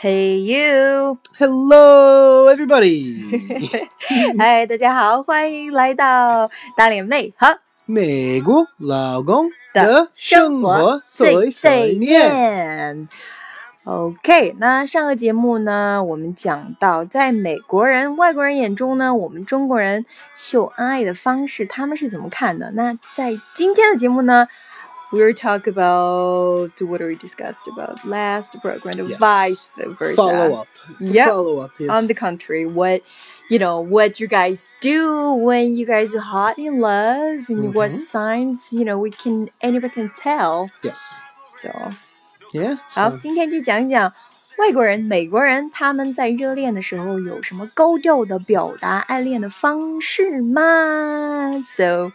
Hey you，Hello, everybody！嗨，大家好，欢迎来到大脸妹和美国老公的的生活碎碎念。OK，那上个节目呢，我们讲到，在美国人、外国人眼中呢，我们中国人秀恩爱的方式，他们是怎么看的？那在今天的节目呢 ，we'll talk about what we discussed about last program, the Yes. vice versa. Follow up. To Yep. Follow up. Yes. on the country what you know what you guys do when you guys are hot in love and what Mhm. signs you know we can anyone can tell yes. so Yeah. 好 so- 今天就讲一讲外国人美国人他们在热恋的时候有什么高调的表达爱恋的方式吗 so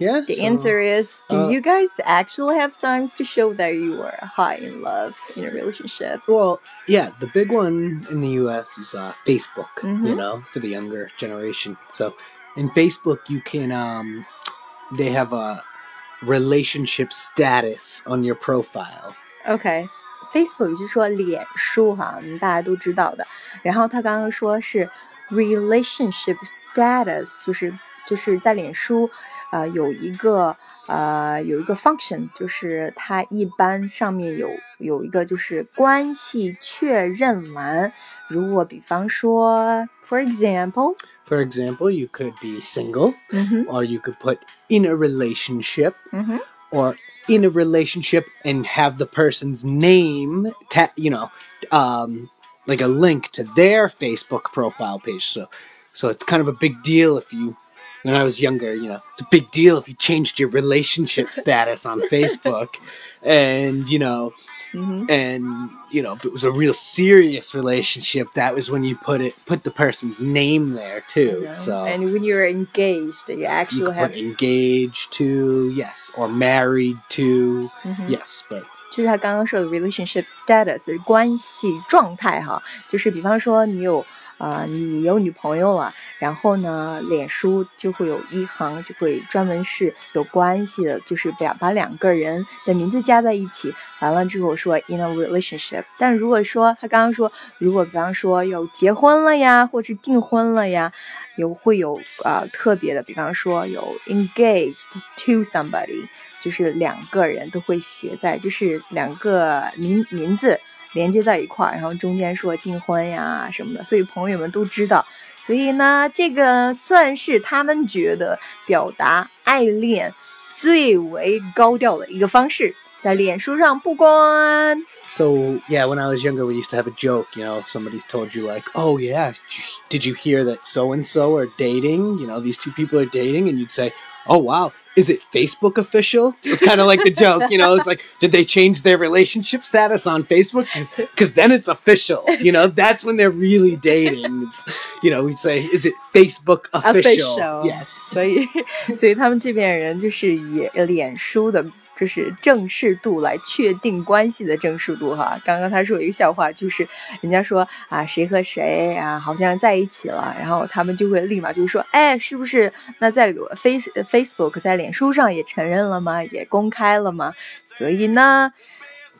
yeah. the so- answer is do uh, you guys actually have signs to show that you are hot in love in a relationship Well, yeah, the big one in the U.S. is uh, Facebook. You Mhm. know, for the younger generation. So, in Facebook, you can um, they have a relationship status on your profile. OK。Facebook 就是说脸书哈，我们大家都知道的。然后他刚刚说是 relationship status，就是就是在脸书， 呃，有一个呃有一个 function，就是它一般上面有有一个就是关系确认栏。如果比方说，for example， For example, you could be single, 嗯哼， or you could put in a relationship, 嗯哼， or in a relationship and have the person's name, ta- you know, um, like a link to their Facebook profile page. So, so it's kind of a big deal if you. When I was younger, you know, it's a big deal if you changed your relationship status on Facebook, and you know, 嗯哼。 and you know, if it was a real serious relationship, that was when you put it, put the person's name there too. Yeah. So, and when you're engaged, you you actually could have put engaged to, yes, or married to, 嗯哼 yes, but 就是他刚刚说的 relationship status 关系状态哈，就是比方说你有啊、 呃你有女朋友了，然后呢，脸书就会有一行就会专门是有关系的，就是把把两个人的名字加在一起，完了之后说 in a relationship。但如果说他刚刚说，如果比方说有结婚了呀，或是订婚了呀，有会有啊、呃特别的，比方说有 engaged to somebody。就是两个人都会写在，就是两个名名字连接在一块儿，然后中间说订婚呀什么的，所以朋友们都知道。所以呢，这个算是他们觉得表达爱恋最为高调的一个方式，在脸书上曝光 so yeah. When I was younger, we used to have a joke. You know, if somebody told you like, "Oh yeah, did you hear that so and so are dating? You know, these two people are dating," and you'd say, "Oh wow." Is it Facebook official? It's kind of like the joke, you know. It's like, did they change their relationship status on Facebook? Because then it's official, you know. That's when they're really dating. It's, you know, we say, is it Facebook official? Yes. 所以所以他们这边人就是以脸书的。 就是正式度来确定关系的正式度哈。刚刚他说一个笑话，就是人家说啊谁和谁啊好像在一起了，然后他们就会立马就说，哎，是不是？那在 Face Facebook 在脸书上也承认了吗？也公开了吗？所以呢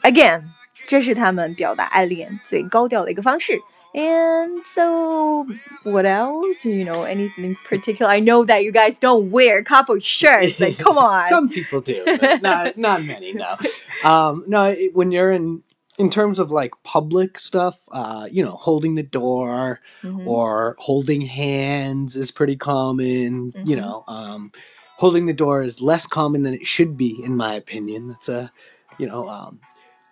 ，again，这是他们表达爱恋最高调的一个方式。And so, what else? You know, anything particular? I know that you guys don't wear couple shirts. Like, come on. Some people do, but not not many. No, um, no. It, when you're in in terms of like public stuff, uh, you know, holding the door Mhm. or holding hands is pretty common. You Mhm. know, um, holding the door is less common than it should be, in my opinion. That's a you know um,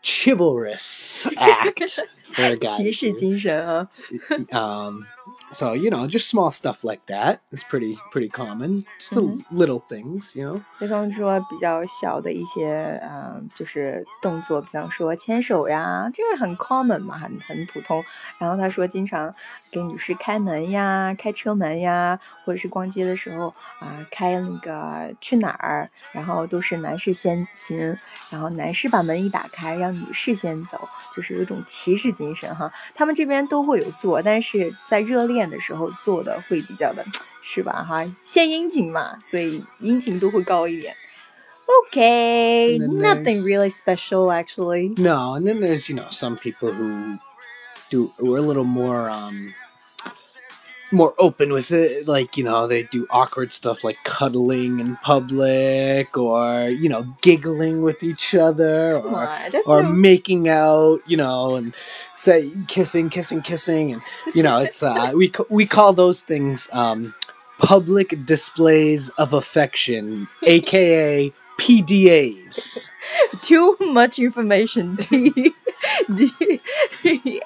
chivalrous act for a guy. 骑士 to do. 精神啊。 um so you know just small stuff like that is pretty pretty common just the Mhm. little things you know 比方说比较小的一些，嗯、就是动作，比方说牵手呀，这个很 common 嘛，很很普通。然后他说，经常给女士开门呀，开车门呀，或者是逛街的时候啊、开那个去哪儿，然后都是男士先行，然后男士把门一打开，让女士先走，就是有一种骑士精神哈。他们这边都会有做，但是在热恋 的时候做的会比较的，是吧？哈，献殷勤嘛，所以殷勤度会高一点。Okay, And then nothing there's- really special actually. no and then there's you know some people who do we're a little more um more open with it like you know they do awkward stuff like cuddling in public or you know giggling with each other or or no- making out you know and say kissing kissing kissing and you know it's uh we we call those things um public displays of affection aka PDAs too much information. T D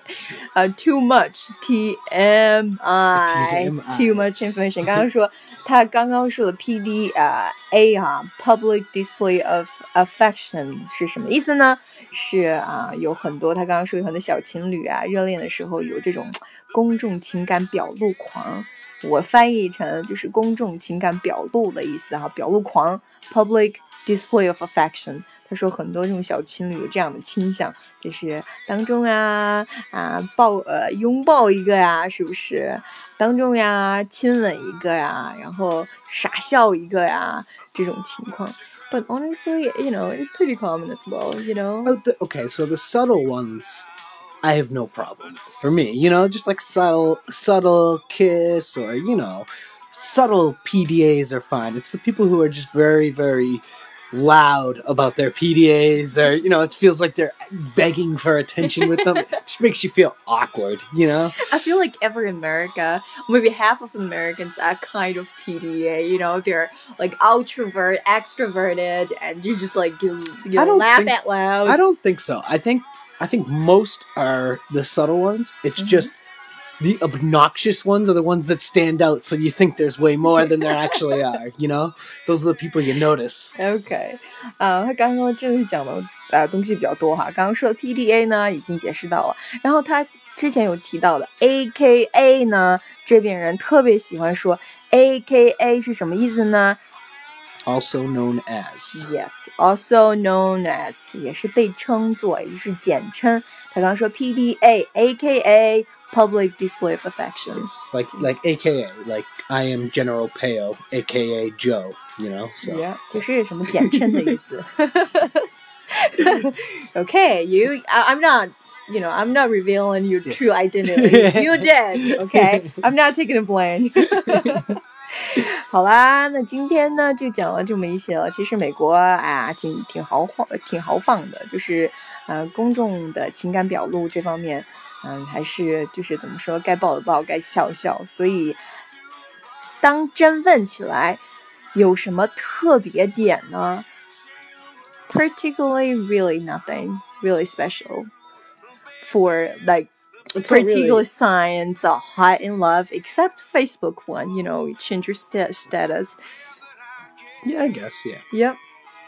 uh, too much T M I TMI，too much information。刚刚说他刚刚说的 P D 啊、A 哈、public display of affection 是什么意思呢？是啊、有很多他刚刚说有很多小情侣啊，热恋的时候有这种公众情感表露狂。我翻译成就是公众情感表露的意思哈，表露狂 （public display of affection）。他说很多这种小情侣有这样的倾向，就是当众呀啊抱呃拥抱一个呀，是不是？当众呀亲吻一个呀，然后傻笑一个呀，这种情况。But honestly, you know, it's pretty common as well. You know. Oh, the, okay, so the subtle ones, I have no problem with. For me, you know, just like subtle, subtle kiss or you know, subtle PDAs are fine. It's the people who are just very, very loud about their PDAs, or you know, it feels like they're begging for attention with them. it just makes you feel awkward, you know. I feel like every America, maybe half of Americans are kind of PDA. You know, they're like ultravert, extroverted, and you just like you, you I don't laugh think- out loud. I don't think so. I think I think most are the subtle ones. It's Mhm. just the obnoxious ones are the ones that stand out so you think there's way more than there actually are, you know? Those are the people you notice. OK，啊、他刚刚真的讲的呃东西比较多哈。刚刚说的 PDA 呢已经解释到了，然后他之前有提到的 AKA 呢，这边人特别喜欢说 AKA 是什么意思呢 Also known as. ？Yes, also known as 也是被称作，也就是简称。他刚刚说 PDA AKA Public Display of Affection。 It's like like AKA, like I am General Peo, aka Joe, you know? So Yeah，就是什么简称的意思。okay, you, I, I'm not, you know, I'm not revealing your true identity. you did, okay? I'm not taking the blame. 好啦，那今天呢就讲了这么一些了。其实美国啊，挺挺豪放，挺豪放的，就是呃公众的情感表露这方面， 嗯、还是就是怎么说，该报的报，该笑的笑。所以当真问起来，有什么特别点呢？Particularly, really nothing really special for like It's not really- particular signs are hot in love, except Facebook one. You know, you change your sta- status. Yeah, I guess, yeah. Yep.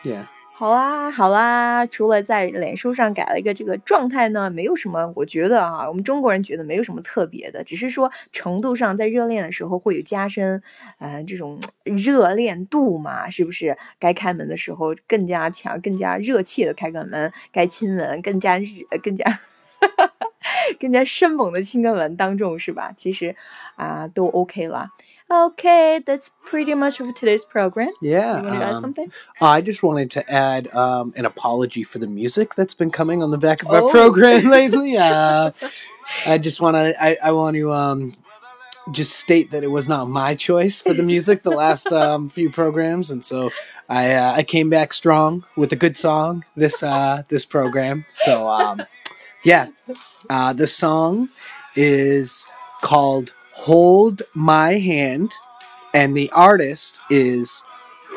Yeah. 好啦，好啦，除了在脸书上改了一个这个状态呢，没有什么，我觉得啊，我们中国人觉得没有什么特别的，只是说程度上在热恋的时候会有加深，呃，这种热恋度嘛，是不是？该开门的时候更加强，更加热切的开个门，该亲吻更加热，更加 更加生猛的亲个吻当众，是吧？其实啊，都 OK 啦。Okay, that's pretty much of today's program. Yeah. You want to add um, something? I just wanted to add um, an apology for the music that's been coming on the back of our Oh. program lately. Uh, I just want to I, I want to um, just state that it was not my choice for the music the last um, few programs, and so I uh, I came back strong with a good song this uh, this program. So um, yeah, uh, the song is called "Hold My Hand," and the artist is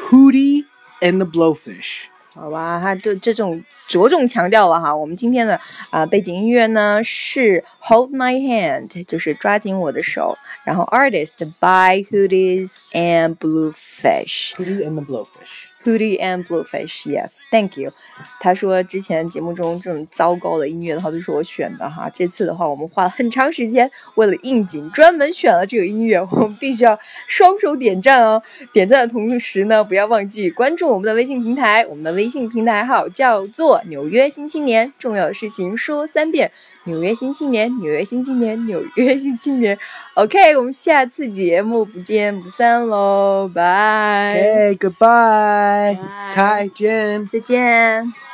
Hootie and the Blowfish. 好吧，他就这种着重强调了哈。我们今天的啊、背景音乐呢是 Hold My Hand，就是抓紧我的手。然后 Artist by Hoodies and Bluefish。 Hootie and the Blowfish. Hootie and Bluefish, yes, thank you。他说之前节目中这种糟糕的音乐的话都是我选的哈，这次的话我们花了很长时间，为了应景专门选了这个音乐，我们必须要双手点赞哦。点赞的同时呢，不要忘记关注我们的微信平台，我们的微信平台号叫做纽约新青年。重要的事情说三遍：纽约新青年，纽约新青年，纽约新青年。OK，我们下次节目不见不散喽，拜。Goodbye. Bye. 再见。再见。